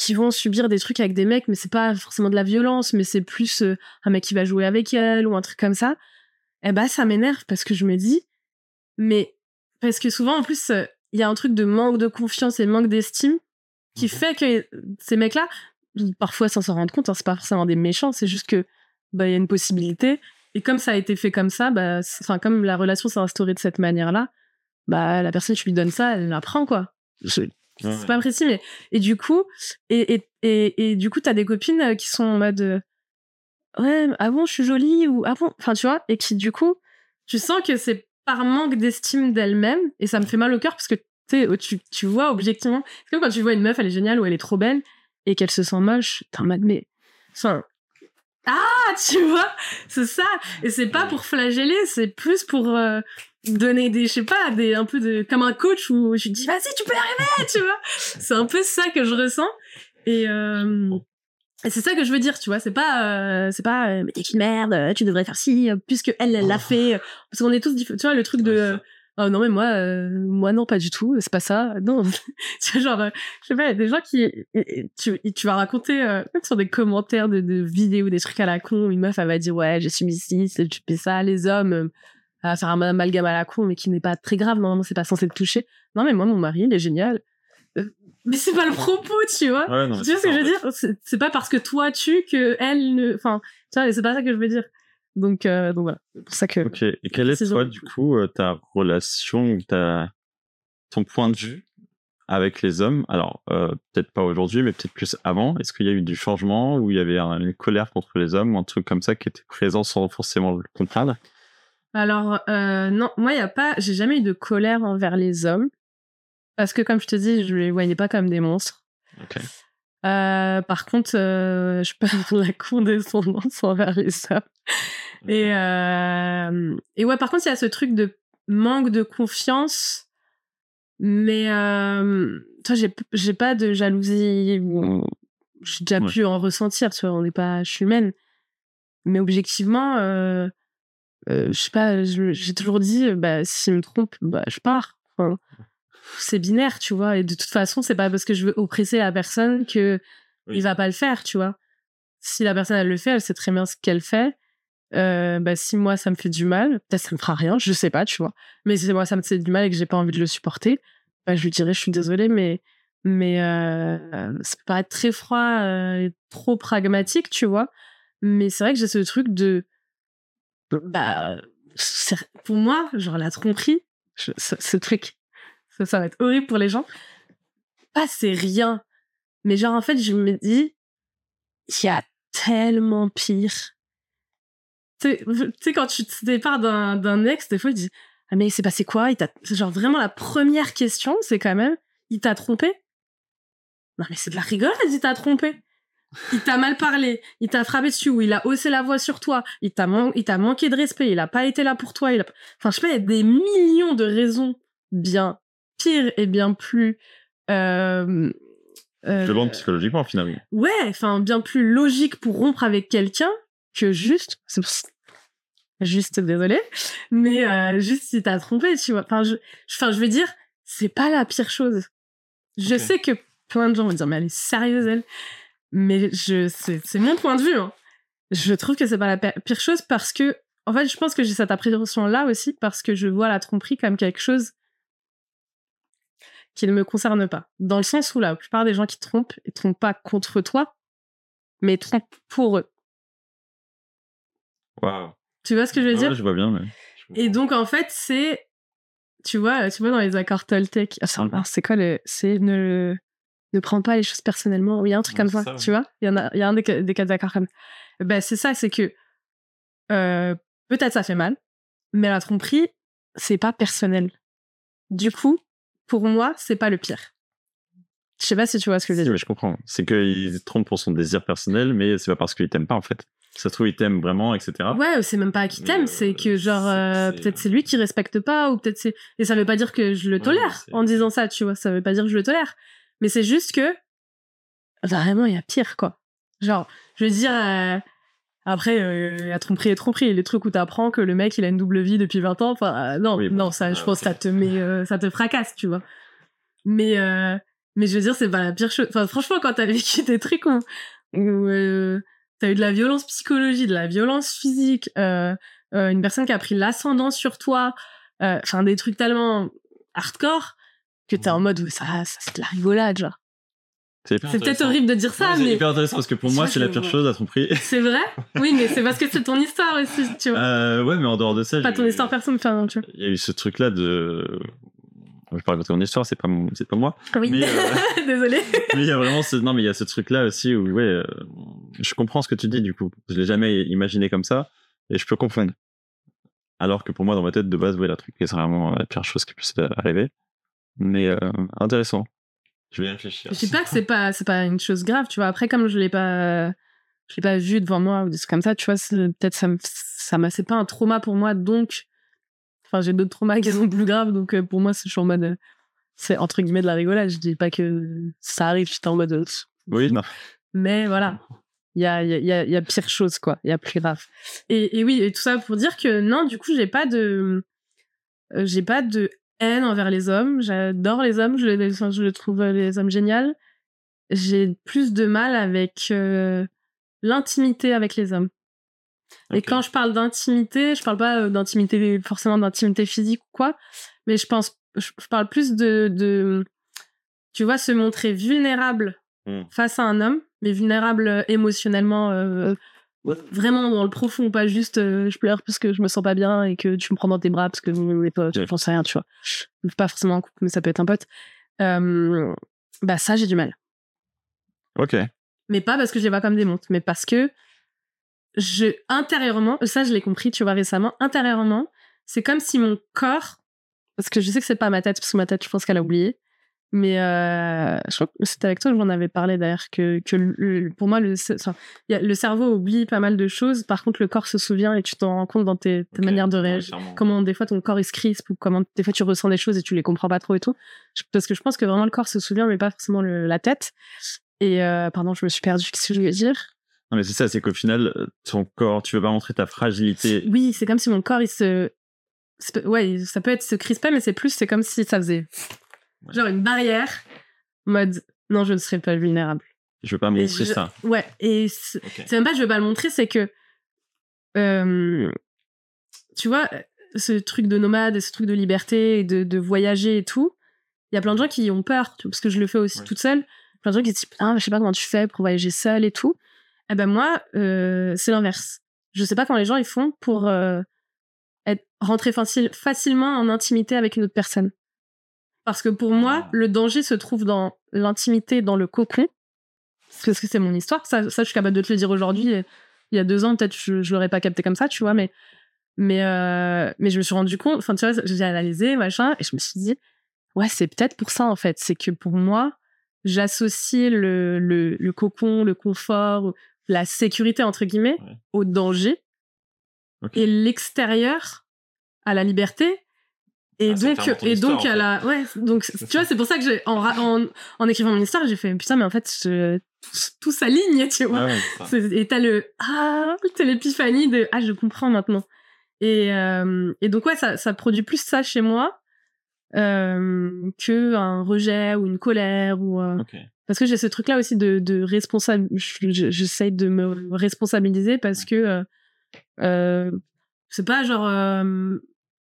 qui vont subir des trucs avec des mecs, mais c'est pas forcément de la violence, mais c'est plus euh, un mec qui va jouer avec elle ou un truc comme ça. Eh ben, ça m'énerve parce que je me dis, mais parce que souvent, en plus, euh, il y a un truc de manque de confiance et manque d'estime qui mhm. fait que ces mecs-là, parfois sans s'en rendre compte, hein, c'est pas forcément des méchants, c'est juste que bah il y a une possibilité. Et comme ça a été fait comme ça, bah, enfin comme la relation s'est instaurée de cette manière-là, bah la personne tu lui donnes ça, elle l'apprend quoi c'est pas précis mais et du coup et et et, et du coup t'as des copines euh, qui sont en mode euh, ouais ah bon je suis jolie ou ah bon enfin tu vois et qui du coup tu sens que c'est par manque d'estime d'elle-même et ça me fait mal au cœur parce que tu tu vois objectivement c'est comme quand tu vois une meuf elle est géniale ou elle est trop belle et qu'elle se sent moche t'es en mode mais enfin ah tu vois c'est ça et c'est pas pour flageller c'est plus pour euh, donner des je sais pas des un peu de comme un coach où je dis vas-y tu peux y arriver tu vois. C'est un peu ça que je ressens. Et euh, et c'est ça que je veux dire tu vois. C'est pas euh, c'est pas euh, mais t'es qu'une merde tu devrais faire ci puisque elle elle l'a oh. fait parce qu'on est tous tu vois le truc de oh non mais moi moi non pas du tout c'est pas ça. Non tu vois genre je sais pas il y a des gens qui tu tu vas raconter même sur des commentaires de, de vidéos des trucs à la con une meuf elle va dire ouais j'ai subi ci tu fais ça les hommes à faire un amalgame à la con, mais qui n'est pas très grave. Normalement, c'est pas censé te toucher. Non, mais moi, mon mari, il est génial. Euh, mais c'est pas le propos, tu vois. tu vois ce que je veux dire? C'est pas parce que toi tu que elle ne. Enfin, tu vois, c'est pas ça que je veux dire. Donc, euh, donc voilà. C'est pour ça que. Ok. Et quelle est, toi, du coup, euh, ta relation, ta... ton point de vue avec les hommes? Alors, peut-être pas aujourd'hui, mais peut-être plus avant. Est-ce qu'il y a eu du changement où il y avait une colère contre les hommes ou un truc comme ça qui était présent sans forcément le comprendre alors, euh, non, moi, il y a pas, j'ai jamais eu de colère envers les hommes. Parce que, comme je te dis, je les voyais pas comme des monstres. Euh, par contre, euh, je peux avoir la condescendance envers les hommes. Et, euh, et ouais, par contre, il y a ce truc de manque de confiance. Mais, toi, j'ai, pas de jalousie. J'ai déjà pu en ressentir, tu vois, on n'est pas, je suis humaine. Mais objectivement, je sais pas, j'ai toujours dit, bah, s'il me trompe, bah, je pars. c'est binaire, tu vois. Et de toute façon, c'est pas parce que je veux oppresser la personne que il va pas le faire, tu vois. Si la personne, elle le fait, elle sait très bien ce qu'elle fait. Euh, bah, si moi, ça me fait du mal, peut-être ça me fera rien, je sais pas, tu vois. Mais si moi, ça me fait du mal et que j'ai pas envie de le supporter, bah, je lui dirais, je suis désolée, mais, mais euh, ça peut paraître très froid euh, et trop pragmatique, tu vois. Mais c'est vrai que j'ai ce truc de bah, pour moi, genre la tromperie, ce, truc, ça, va être horrible pour les gens. Pas c'est rien, mais genre en fait, je me dis, il y a tellement pire. Tu sais, quand tu te sépares d'un ex, des fois, tu dis Ah, mais il s'est passé quoi il Genre, vraiment, la première question, c'est quand même Il t'a trompé Non, mais c'est de la rigolade, il t'a trompé. Il t'a mal parlé, il t'a frappé dessus, ou il a haussé la voix sur toi, il t'a manqué de respect, il a pas été là pour toi. Il a... Enfin, je sais pas, il y a des millions de raisons bien pires et bien plus. Euh, euh, psychologiquement, finalement. Ouais, enfin, bien plus logique pour rompre avec quelqu'un que juste. Juste, désolé, mais euh, juste si t'as trompé, tu vois. Enfin, je, enfin, je veux dire, c'est pas la pire chose. Je sais que plein de gens vont dire, mais elle est sérieuse, elle mais je c'est mon point de vue. Hein. Je trouve que c'est pas la pire chose parce que, en fait, je pense que j'ai cette appréhension là aussi parce que je vois la tromperie comme quelque chose qui ne me concerne pas. Dans le sens où la plupart des gens qui trompent, ils trompent pas contre toi, mais trompent pour eux. Waouh. Tu vois ce que je veux dire? Je vois bien. Mais... Et donc en fait, c'est, tu vois, tu vois dans les accords Toltec, ah, c'est quoi le, c'est ne ne prends pas les choses personnellement. Il y a un truc comme ça, tu vois. Il y en a, il y a un des, cas d'accord comme. Ben c'est ça, c'est que euh, peut-être ça fait mal, mais la tromperie, c'est pas personnel. Du coup, pour moi, c'est pas le pire. Je sais pas si tu vois ce que je veux dire. Oui, je comprends. C'est qu'il trompe pour son désir personnel, mais c'est pas parce qu'il t'aime pas en fait. Ça se trouve, il t'aime vraiment, etc. Ouais, c'est même pas qu'il t'aime, c'est que genre, euh, peut-être c'est lui qui respecte pas, ou peut-être c'est. Et ça veut pas dire que je le tolère en disant ça, tu vois. Ça veut pas dire que je le tolère. Mais c'est juste que vraiment il y a pire quoi. Genre, je veux dire euh, après euh, il y a tromperie et tromperie, les trucs où t'apprends que le mec il a une double vie depuis 20 ans, enfin euh, non, non, ça je pense que ça te met ça te fracasse, tu vois. Mais mais je veux dire c'est pas la pire chose. Enfin franchement quand t'as vécu des trucs où, où t'as eu de la violence psychologique, de la violence physique, une personne qui a pris l'ascendant sur toi, enfin des trucs tellement hardcore que t'es en mode ça, ça c'est de la rigolade genre. C'est peut-être horrible de dire ça, mais. C'est hyper intéressant parce que pour moi, c'est la pire chose à tromperie. C'est vrai? Oui, mais c'est parce que c'est ton histoire aussi, tu vois. Euh, ouais, mais en dehors de ça. Pas ton histoire personne, enfin, tu vois. Il y a eu ce truc-là de. Je parle de ton histoire, c'est pas, c'est pas moi. Oui, mais, euh... désolé. mais il y a vraiment ce, non, mais il y a ce truc-là aussi où, ouais, euh, je comprends ce que tu dis, du coup. Je l'ai jamais imaginé comme ça, et je peux comprendre. Alors que pour moi, dans ma tête, de base, ouais, la truc, c'est vraiment la pire chose qui puisse arriver. Mais euh, intéressant. Je vais réfléchir. Je dis pas que c'est pas c'est pas une chose grave, tu vois. Après comme je l'ai pas je l'ai pas vu devant moi ou des trucs comme ça, tu vois, peut-être ça ça m'a c'est pas un trauma pour moi donc enfin j'ai d'autres traumas qui sont plus graves donc euh, pour moi c'est en mode c'est entre guillemets de la rigolade, je dis pas que ça arrive, j'étais en mode Oui, non. Mais voilà. Il y a, y, a, y a pire chose, quoi. Il y a plus grave. Et, et oui, et tout ça pour dire que non, du coup, j'ai pas de, euh, j'ai pas de haine envers les hommes. J'adore les hommes, je les, je trouve euh, les hommes géniaux. J'ai plus de mal avec euh, l'intimité avec les hommes. Et quand je parle d'intimité, je parle pas euh, d'intimité forcément d'intimité physique ou quoi, mais je pense, je, parle plus de, de, tu vois, se montrer vulnérable hmm. face à un homme, mais vulnérable émotionnellement, vraiment dans le profond, pas juste euh, je pleure parce que je me sens pas bien et que tu me prends dans tes bras parce que vous n'êtes pas, j'en sais rien, tu vois. Pas forcément un couple, mais ça peut être un pote. Euh, bah ça, j'ai du mal. Ok. Mais pas parce que je les vois comme des montres, mais parce que je intérieurement, ça je l'ai compris, tu vois récemment, intérieurement, c'est comme si mon corps, parce que je sais que c'est pas ma tête, parce que ma tête, je pense qu'elle a oublié, mais euh, je crois que c'était avec toi que j'en avais parlé d'ailleurs, que, que pour moi, le, le cerveau oublie pas mal de choses. Par contre, le corps se souvient et tu t'en rends compte dans tes, manières de réagir. comment des fois ton corps il se crispe ou comment des fois tu ressens des choses et tu les comprends pas trop et tout. Parce que je pense que vraiment le corps se souvient, mais pas forcément la tête. Et euh, pardon, je me suis perdue. Qu'est-ce que je voulais dire? Non, mais c'est ça, c'est qu'au final, ton corps, tu veux pas montrer ta fragilité. Oui, c'est comme si mon corps il se. Ouais, ça peut être se crisper, mais c'est plus, c'est comme si ça faisait Genre une barrière, mode non, je ne serai pas vulnérable. Je veux pas montrer ça. Ouais, et c'est même pas je veux pas le montrer, c'est que. Euh, tu vois, ce truc de nomade, ce truc de liberté, et de, de voyager et tout, il y a plein de gens qui ont peur, parce que je le fais aussi toute seule. Plein de gens qui disent ah, je sais pas comment tu fais pour voyager seule et tout. Eh ben moi, euh, c'est l'inverse. Je sais pas comment les gens ils font pour euh, être, rentrer facile, facilement en intimité avec une autre personne. Parce que pour moi, ah. le danger se trouve dans l'intimité, dans le cocon, parce que c'est mon histoire. Ça, ça, je suis capable de te le dire aujourd'hui. Il y a deux ans, peut-être, je, je l'aurais pas capté comme ça, tu vois, mais, mais, euh, mais je me suis rendu compte, enfin, tu vois, j'ai analysé, machin, et je me suis dit, ouais, c'est peut-être pour ça, en fait. C'est que pour moi, j'associe le, le, le, cocon, le confort, la sécurité, entre guillemets, au danger. Et l'extérieur à la liberté. Et Ah, donc, et donc à la, ouais, donc, tu vois, c'est pour ça que j'ai, en, en, en écrivant mon histoire, j'ai fait, putain, mais en fait, je, tout, tout s'aligne, tu vois. Ah ouais, Et t'as le ah, t'as l'épiphanie de ah je comprends maintenant. Et euh, et donc ouais ça ça produit plus ça chez moi euh, que un rejet ou une colère ou euh, parce que j'ai ce truc là aussi de de responsable je- je- j'essaye de me responsabiliser parce que euh, c'est pas genre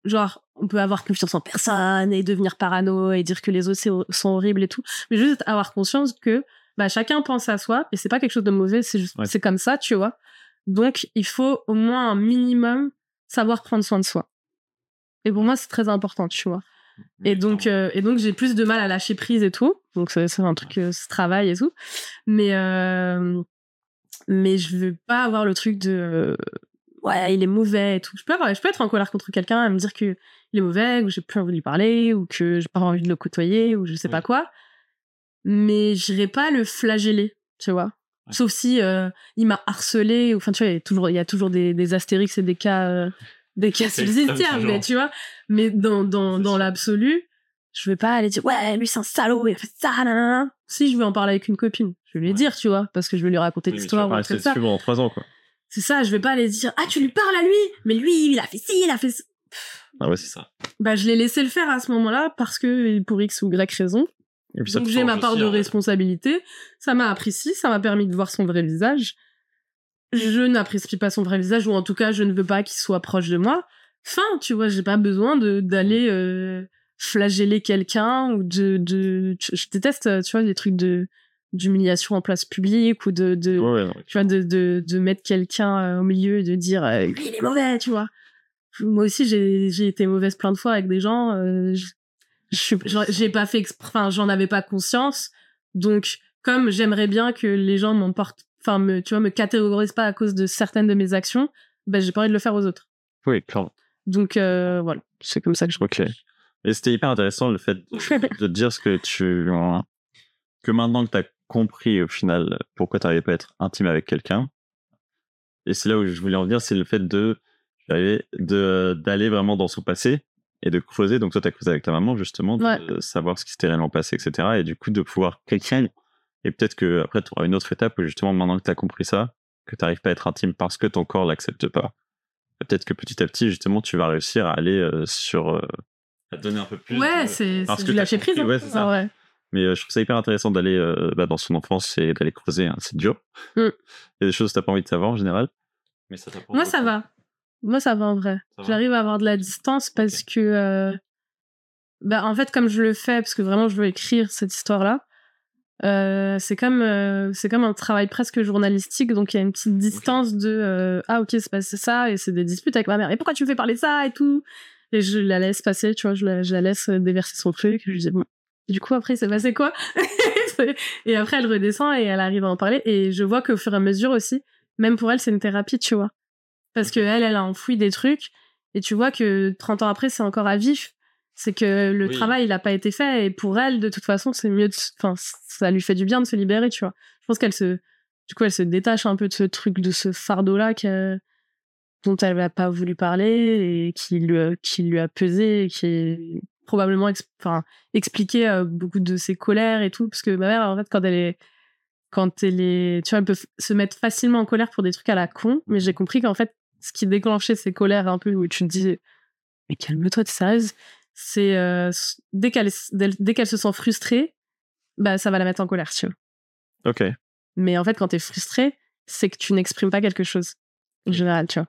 genre on peut avoir confiance en personne et devenir parano et dire que les autres sont horribles et tout mais juste avoir conscience que bah chacun pense à soi et c'est pas quelque chose de mauvais c'est juste Ouais. c'est comme ça tu vois donc il faut au moins un minimum savoir prendre soin de soi et pour moi c'est très important tu vois et donc, euh, et donc j'ai plus de mal à lâcher prise et tout. Donc c'est un truc, euh, ce travail et tout. Mais euh, mais je veux pas avoir le truc de euh, ouais il est mauvais et tout. Je peux avoir, je peux être en colère contre quelqu'un et me dire que il est mauvais ou j'ai plus envie de lui parler ou que j'ai pas envie de le côtoyer ou je sais pas quoi. Mais j'irai pas le flageller, tu vois. Ouais. Sauf si euh, il m'a harcelé ou enfin tu vois il y a toujours il y a toujours des, des astérix et des cas euh, des cas C'est subsidiaires mais tu vois mais dans dans C'est dans l'absolu je vais pas aller dire ouais lui c'est un salaud il a fait ça nanana. si je vais en parler avec une copine je vais lui Ouais. dire tu vois parce que je vais lui raconter l'histoire comme ça pendant trois ans, quoi. C'est ça je vais pas aller dire ah tu lui parles à lui mais lui il a fait ci il a fait ça. Ah ouais, c'est ça. bah je l'ai laissé le faire à ce moment-là parce que pour x ou y raison Et puis ça donc j'ai ma part aussi, de hein. responsabilité. Ça m'a apprécié, ça m'a permis de voir son vrai visage. Je n'apprécie pas son vrai visage, ou en tout cas, je ne veux pas qu'il soit proche de moi. Fin, tu vois, j'ai pas besoin de d'aller euh, flageller quelqu'un ou de, de je je déteste, euh, tu vois, les trucs de d'humiliation en place publique ou de, de Ouais, ouais, non. tu vois, de, de, de mettre quelqu'un euh, au milieu et de dire euh, lui il est mauvais, tu vois. Moi aussi j'ai j'ai été mauvaise plein de fois avec des gens. euh, j'ai pas fait, enfin j'en avais pas conscience. Donc comme j'aimerais bien que les gens m'emportent, enfin me, tu vois, me catégorisent pas à cause de certaines de mes actions, ben j'ai pas envie de le faire aux autres. Oui, clairement. Donc euh, voilà, c'est comme ça que je. Ok. Et c'était hyper intéressant le fait de, de dire ce que tu. que maintenant que tu as compris au final pourquoi tu n'arrivais pas à être intime avec quelqu'un. Et c'est là où je voulais en venir, c'est le fait de d'aller vraiment dans son passé et de creuser. Donc toi, tu as creusé avec ta maman justement, de Ouais. savoir ce qui s'était réellement passé, etc. Et du coup, de pouvoir quelqu'un. Et peut-être que après, tu auras une autre étape où justement, maintenant que tu as compris ça, que tu n'arrives pas à être intime parce que ton corps l'accepte pas. Peut-être que petit à petit, justement, tu vas réussir à aller euh, sur. euh, à donner un peu plus. Ouais, de- c'est du lâcher prise. hein. ouais, c'est ça. Ah ouais. Mais euh, je trouve ça hyper intéressant d'aller euh, bah, dans son enfance et d'aller creuser. hein. C'est dur. Mm. Il y a des choses que t'as pas envie de savoir en général. Mais ça t'apporte Moi, ça va. Moi, ça va en vrai. J'arrive à avoir de la distance parce que, euh, bah, en fait, comme je le fais, parce que vraiment, je veux écrire cette histoire-là, euh, c'est comme, euh, c'est comme un travail presque journalistique. Donc, il y a une petite distance de, euh, ah, ok, c'est passé ça, et c'est des disputes avec ma mère. Et pourquoi tu me fais parler de ça et tout? Et je la laisse passer, tu vois, je la, je la laisse déverser son truc. Je lui dis, bon. Du coup, après, c'est passé quoi? et après, elle redescend et elle arrive à en parler. Et je vois qu'au fur et à mesure aussi, même pour elle, c'est une thérapie, tu vois. Parce que elle, elle a enfoui des trucs. Et tu vois que 30 ans après, c'est encore à vif. C'est que le Oui. travail, il n'a pas été fait. Et pour elle, de toute façon, c'est mieux de. Enfin, ça lui fait du bien de se libérer, tu vois. Je pense qu'elle se. Du coup, elle se détache un peu de ce truc, de ce fardeau-là dont elle n'a pas voulu parler et qui lui a, qui lui a pesé et qui probablement ex- enfin, expliqué euh, beaucoup de ses colères et tout. Parce que ma mère, en fait, quand elle est quand elle est, tu vois, elle peut se mettre facilement en colère pour des trucs à la con, mais j'ai compris qu'en fait, ce qui déclenchait ces colères un peu où tu te dis, mais calme-toi, t'es sérieuse, c'est euh, dès qu'elle dès, qu'elle se sent frustrée, bah ça va la mettre en colère, tu vois. Ok. Mais en fait, quand t'es frustré, c'est que tu n'exprimes pas quelque chose en général, tu vois.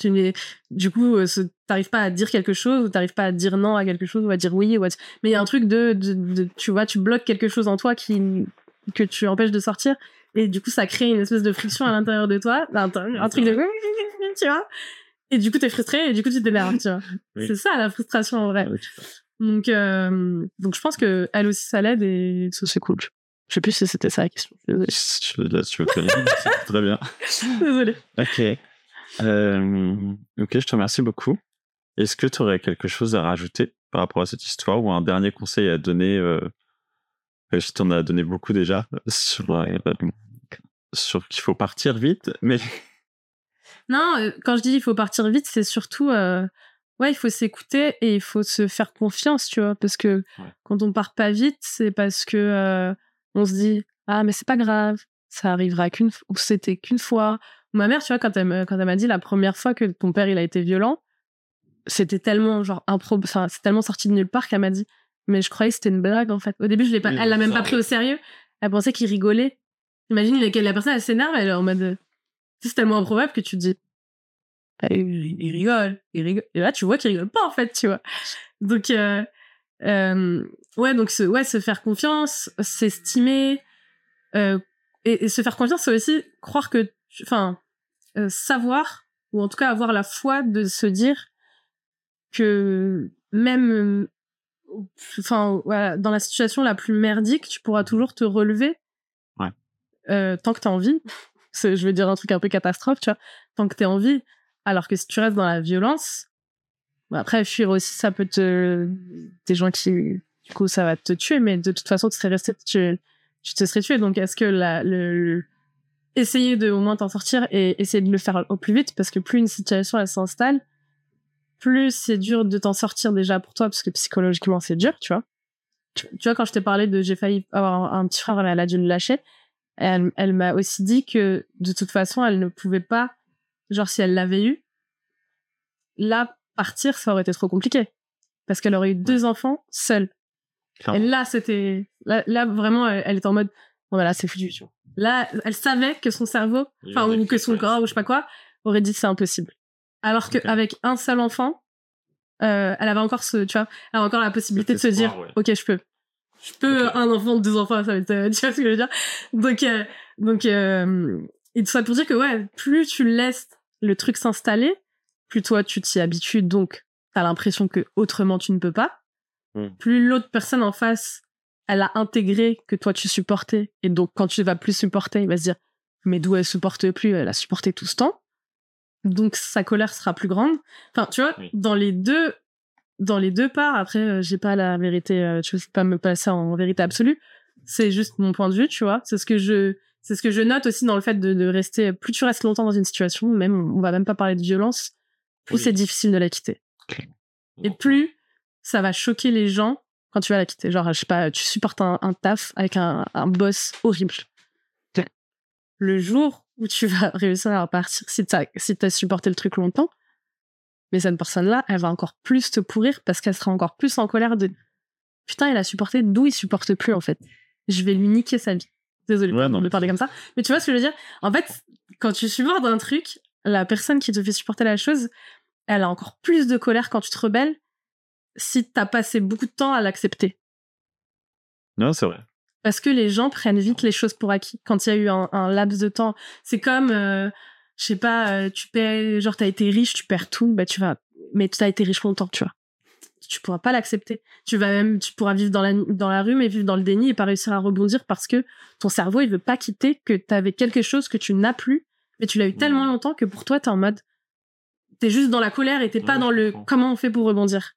Tu du coup, euh, t'arrives pas à dire quelque chose, ou t'arrives pas à dire non à quelque chose, ou à dire oui, ou à... mais il y a un truc de, de, de- tu vois, tu bloques quelque chose en toi qui que tu empêches de sortir, et du coup, ça crée une espèce de friction à l'intérieur de toi, un, un truc de, tu vois. Et du coup, t'es frustré, et du coup, tu t'énerves, tu vois. Oui. C'est ça la frustration en vrai. Ouais, Donc, euh, donc je pense que elle aussi, ça l'aide, et ça c'est cool. Je sais plus si c'était ça la question. Là, tu Très bien. Désolé. Ok. Euh, ok, je te remercie beaucoup. Est-ce que tu aurais quelque chose à rajouter par rapport à cette histoire ou un dernier conseil à donner euh, Je t'en ai donné beaucoup déjà sur, euh, sur qu'il faut partir vite, mais. Non, euh, quand je dis il faut partir vite, c'est surtout. Ouais, il faut s'écouter et il faut se faire confiance, tu vois. Parce que quand on part pas vite, c'est parce que on se dit Ah, mais c'est pas grave, ça arrivera qu'une ou c'était qu'une fois. Ma mère, tu vois, quand elle, quand elle m'a dit la première fois que ton père il a été violent, c'était tellement genre enfin c'est tellement sorti de nulle part qu'elle m'a dit. Mais je croyais que c'était une blague en fait. Au début je l'ai pas elle l'a même pas pris au sérieux. Elle pensait qu'il rigolait. Imagine la personne elle s'énerve elle est en mode c'est tellement improbable que tu te dis ah, il, rigole il rigole. Et là tu vois qu'il rigole pas en fait tu vois. Donc euh, euh, ouais donc se, ouais se faire confiance s'estimer euh, et, se faire confiance c'est aussi croire que enfin savoir ou en tout cas avoir la foi de se dire que même enfin voilà, dans la situation la plus merdique, tu pourras toujours te relever. Ouais. Euh, tant que tu as envie. je vais dire un truc un peu catastrophe, tu vois. Tant que tu as envie. Alors que si tu restes dans la violence, bah après, fuir aussi, ça peut te. Des gens qui. Du coup, ça va te tuer, mais de toute façon, tu serais resté. Tu, tu te serais tué. Donc, est-ce que la, le, essayer de au moins t'en sortir et essayer de le faire au plus vite parce que plus une situation elle s'installe, plus c'est dur de t'en sortir déjà pour toi, parce que psychologiquement, c'est dur, tu vois. Tu, vois, quand je t'ai parlé de j'ai failli avoir un, petit frère, elle a dû le lâcher, elle, elle m'a aussi dit que de toute façon, elle ne pouvait pas, genre si elle l'avait eu, là, partir, ça aurait été trop compliqué. Parce qu'elle aurait eu deux enfants seule. Et là, c'était. Là, vraiment, elle, était en mode. Bon, bah là, c'est foutu. Là, elle savait que son cerveau, enfin, ou que son corps, ou je sais pas quoi, aurait dit c'est impossible. Alors qu'avec un seul enfant, euh, elle avait encore ce, tu vois, elle avait encore la possibilité de se dire, ok, je peux, je peux un enfant, deux enfants, ça va être, euh, tu vois ce que je veux dire? Donc, euh, donc, et tout ça pour dire que ouais, plus tu laisses le truc s'installer, plus toi tu t'y habitues, donc t'as l'impression que autrement tu ne peux pas. Hmm. Plus l'autre personne en face, elle a intégré que toi tu supportais, et donc quand tu vas plus supporter, il va se dire, mais d'où elle supporte plus, elle a supporté tout ce temps donc sa colère sera plus grande. Enfin, tu vois, dans les deux, dans les deux parts. Après, euh, j'ai pas la vérité, euh, je sais pas me passer en vérité absolue. C'est juste mon point de vue, tu vois. C'est ce que je, c'est ce que je note aussi dans le fait de, rester. Plus tu restes longtemps dans une situation, même on va même pas parler de violence, plus c'est difficile de la quitter. Et plus ça va choquer les gens quand tu vas la quitter. Genre, je sais pas, tu supportes un, taf avec un, un boss horrible. Le jour où tu vas réussir à repartir si tu si as supporté le truc longtemps. Mais cette personne-là, elle va encore plus te pourrir parce qu'elle sera encore plus en colère de putain, il a supporté d'où il supporte plus en fait. Je vais lui niquer sa vie. Désolée de parler comme ça. Mais tu vois ce que je veux dire? En fait, quand tu supportes un truc, la personne qui te fait supporter la chose, elle a encore plus de colère quand tu te rebelles si t'as passé beaucoup de temps à l'accepter. Non, c'est vrai parce que les gens prennent vite les choses pour acquis quand il y a eu un, laps de temps. C'est comme, euh, je sais pas, euh, tu paies, genre t'as été riche, tu perds tout, bah tu vas, mais tu as été riche longtemps, tu vois. Tu pourras pas l'accepter. Tu vas même, tu pourras vivre dans la, dans la rue, mais vivre dans le déni et pas réussir à rebondir parce que ton cerveau, il veut pas quitter que tu avais quelque chose que tu n'as plus, mais tu l'as eu tellement longtemps que pour toi, t'es en mode, t'es juste dans la colère et t'es pas dans le comment on fait pour rebondir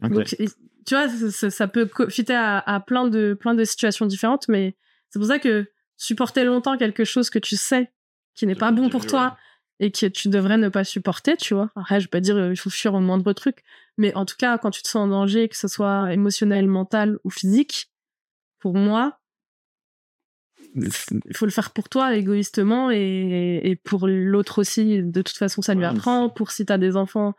tu vois, ça, peut fitter à, plein de plein de situations différentes, mais c'est pour ça que supporter longtemps quelque chose que tu sais qui n'est pas bon pour toi et que tu devrais ne pas supporter, tu vois. Après, je vais pas dire euh, il faut fuir au moindre truc, mais en tout cas, quand tu te sens en danger, que ce soit émotionnel, mental ou physique, pour moi, il faut le faire pour toi égoïstement et, et pour l'autre aussi. De toute façon, ça lui apprend. Pour si t'as des enfants,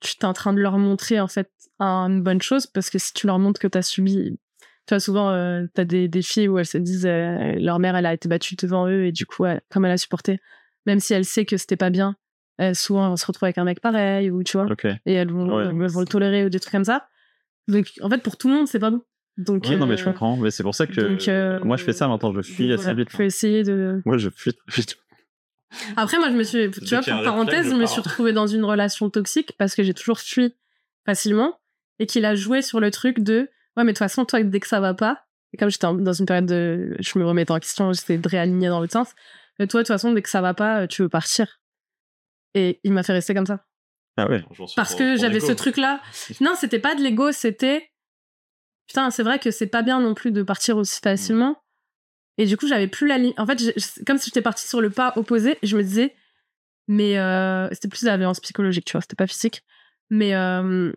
tu es en train de leur montrer en fait une bonne chose parce que si tu leur montres que tu as subi tu vois souvent euh, tu as des, des, filles où elles se disent euh, leur mère elle a été battue devant eux et du coup comme elle a supporté même si elle sait que c'était pas bien elle, souvent elle se retrouve avec un mec pareil ou tu vois et elles vont, le tolérer ou des trucs comme ça. Donc en fait pour tout le monde c'est pas bon. Donc non mais je euh, comprends mais c'est pour ça que moi je fais ça maintenant je fuis assez vite faut essayer de moi je fuis vite après, moi, je me suis, tu vois, pour parenthèse, je me suis retrouvée dans une relation toxique parce que j'ai toujours fui facilement et qu'il a joué sur le truc de, ouais, mais de toute façon, toi, dès que ça va pas, Et comme j'étais dans une période de, je me remettais en question, j'essayais de réaligner dans l'autre sens. Et toi, de toute façon, dès que ça va pas, tu veux partir. Et il m'a fait rester comme ça. Ah ouais. Parce que j'avais ce truc-là. Non, c'était pas de l'ego, c'était. Putain, c'est vrai que c'est pas bien non plus de partir aussi facilement. Et du coup, j'avais plus la ligne. En fait, comme si j'étais partie sur le pas opposé, je me disais, mais euh, c'était plus de violence psychologique, tu vois, c'était pas physique. Mais, euh,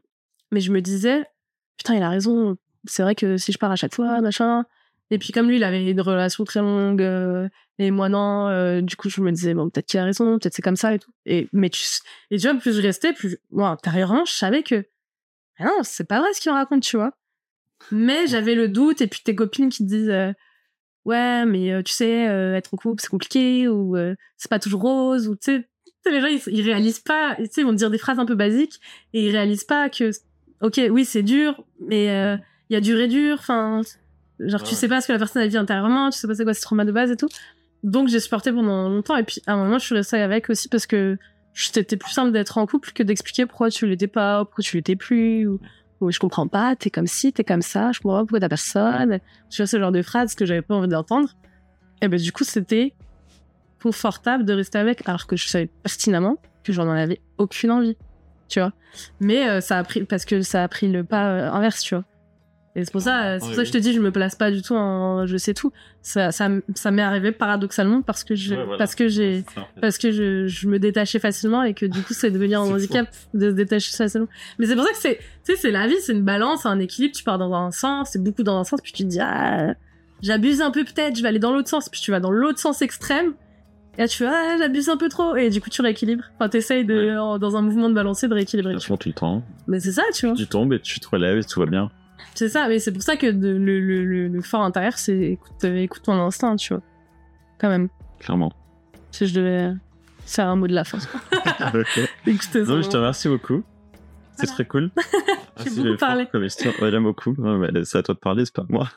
mais je me disais, putain, il a raison. C'est vrai que si je pars à chaque fois, machin. Et puis, comme lui, il avait une relation très longue, euh, et moi, non, du coup, je me disais, bon, peut-être qu'il a raison, peut-être c'est comme ça et tout. Et, mais tu, et vois, plus je restais, plus, moi, intérieurement, je savais que, ah non, c'est pas vrai ce qu'il raconte, tu vois. Mais j'avais le doute, et puis tes copines qui te disent, ouais, mais tu sais, être en couple, c'est compliqué, ou c'est pas toujours rose, ou tu sais, les gens, ils, réalisent pas, tu sais, ils vont dire des phrases un peu basiques et ils réalisent pas que, ok, oui, c'est dur, mais il y a dur et dur. Enfin, genre, tu sais pas ce que la personne a dit intérieurement, tu sais pas c'est quoi ce trauma de base et tout. Donc, j'ai supporté pendant longtemps et puis à un moment, je suis restée avec aussi parce que c'était plus simple d'être en couple que d'expliquer pourquoi tu l'étais pas, pourquoi tu l'étais plus, ou, ou, je comprends pas, t'es comme ci, t'es comme ça, je comprends pas pourquoi t'as personne. Tu vois, ce genre de phrases que j'avais pas envie d'entendre. Et ben, du coup, c'était confortable de rester avec, alors que je savais pertinemment que j'en avais aucune envie, tu vois. Mais euh, ça a pris, parce que ça a pris le pas euh, inverse, tu vois. Et c'est pour ça, euh, c'est pour ça que je te dis, je me place pas du tout en je sais tout. Ça, ça, ça m'est arrivé paradoxalement parce que je, parce que j'ai, parce que je, je, me détachais facilement et que du coup, c'est devenu un handicap de se détacher facilement. Mais c'est pour ça que c'est, tu sais, c'est la vie, c'est une balance, un équilibre. Tu pars dans un sens, c'est beaucoup dans un sens, puis tu te dis, ah, j'abuse un peu peut-être, je vais aller dans l'autre sens, puis tu vas dans l'autre sens extrême. Et là, tu fais, ah, j'abuse un peu trop. Et du coup, tu rééquilibres. Enfin, t'essayes de, dans un mouvement de balancer, de rééquilibrer. Franchement, tu le temps. Mais c'est ça, tu vois. Tu tombes et tu te relèves et tout va bien. C'est ça, mais c'est pour ça que le, le, le, fort intérieur, c'est écoute, écoute ton instinct, tu vois. Quand même. Clairement. Si je devais faire un mot de la fin. ok. Écoutez, non, je te remercie beaucoup. C'est très cool. J'ai beaucoup parlé. J'aime beaucoup. c'est à toi de parler, c'est pas moi.